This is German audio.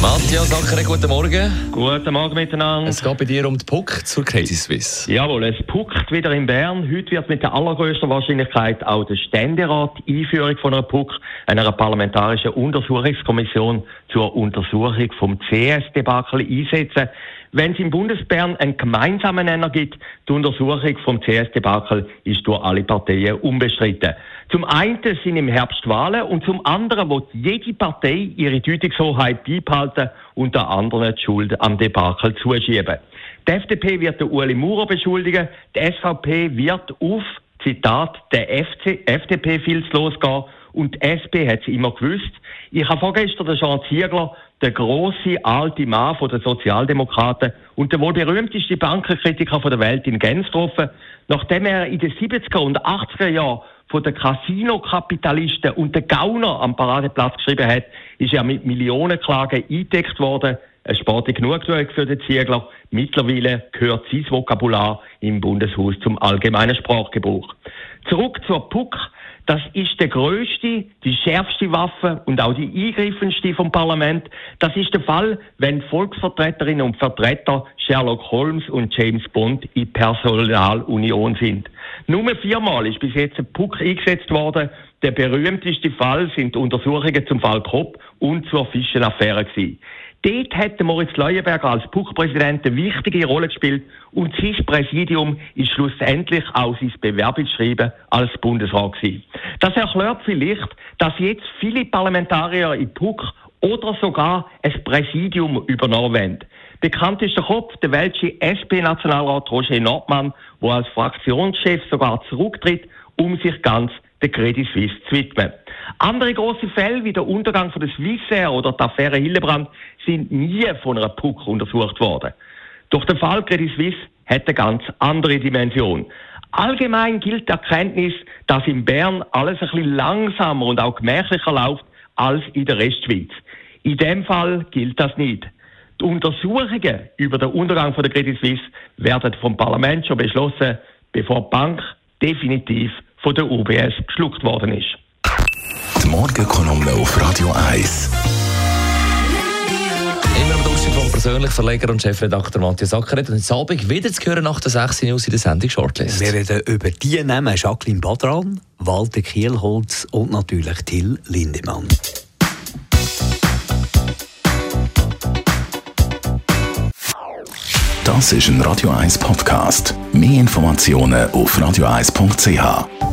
Matthias Ackere, guten Morgen. Guten Morgen miteinander. Es geht bei dir um den Puck zur Crazy Swiss. Jawohl, es puckt wieder in Bern. Heute wird mit der allergrößten Wahrscheinlichkeit auch der Ständerat die Einführung von einer PUC, einer parlamentarischen Untersuchungskommission zur Untersuchung vom CS-Debakel einsetzen. Wenn es im Bundesbern einen gemeinsamen Nenner gibt, die Untersuchung vom CS-Debakel ist durch alle Parteien unbestritten. Zum einen sind im Herbst Wahlen und zum anderen wird jede Partei ihre Deutungshoheit beibehalten und der anderen die Schuld am Debakel zuschieben. Die FDP wird den Ueli Maurer beschuldigen, die SVP wird auf, Zitat, der FDP viel losgehen und die SP hat es immer gewusst. Ich habe vorgestern den Jean Ziegler, der große alte Mann von den Sozialdemokraten und der wohl berühmteste Bankenkritiker der Welt in Genf getroffen, nachdem er in den 70er und 80er Jahren von den Casino-Kapitalisten und den Gauner am Paradeplatz geschrieben hat, ist er mit Millionenklagen eingedeckt worden. Ein Sport genug für den Ziegler. Mittlerweile gehört sein Vokabular im Bundeshaus zum allgemeinen Sprachgebrauch. Zurück zur PUC. Das ist der größte, die schärfste Waffe und auch die eingreifendste vom Parlament. Das ist der Fall, wenn Volksvertreterinnen und Vertreter Sherlock Holmes und James Bond in Personalunion sind. Nur viermal ist bis jetzt ein Puck eingesetzt worden. Der berühmteste Fall sind Untersuchungen zum Fall Kopp und zur Fischenaffäre gewesen. Dort hat Moritz Leuenberger als Puck-Präsident eine wichtige Rolle gespielt und sein Präsidium ist schlussendlich auch sein Bewerbungsschreiben als Bundesrat gewesen. Das erklärt vielleicht, dass jetzt viele Parlamentarier in Puck oder sogar ein Präsidium übernommen werden. Bekannt ist der Kopf, der welche SP-Nationalrat Roger Nordmann, der als Fraktionschef sogar zurücktritt, um sich ganz der Credit Suisse zu widmen. Andere große Fälle wie der Untergang von der Swissair oder die Affäre Hillebrand sind nie von einer PUC untersucht worden. Doch der Fall Credit Suisse hat eine ganz andere Dimension. Allgemein gilt die Erkenntnis, dass in Bern alles ein bisschen langsamer und auch gemächlicher läuft als in der Restschweiz. In dem Fall gilt das nicht. Die Untersuchungen über den Untergang von der Credit Suisse werden vom Parlament schon beschlossen, bevor die Bank definitiv von der UBS geschluckt worden ist. Morgenkolumne auf Radio 1. Immer am Duschen vom persönlichen Verleger und Chefredakteur Matthias Ackeret. Und heute Abend wieder zu hören nach der 6 News in der Sendung Shortlist. Wir reden über die Namen Jacqueline Badran, Walter Kielholz und natürlich Till Lindemann. Das ist ein Radio 1 Podcast. Mehr Informationen auf radio1.ch.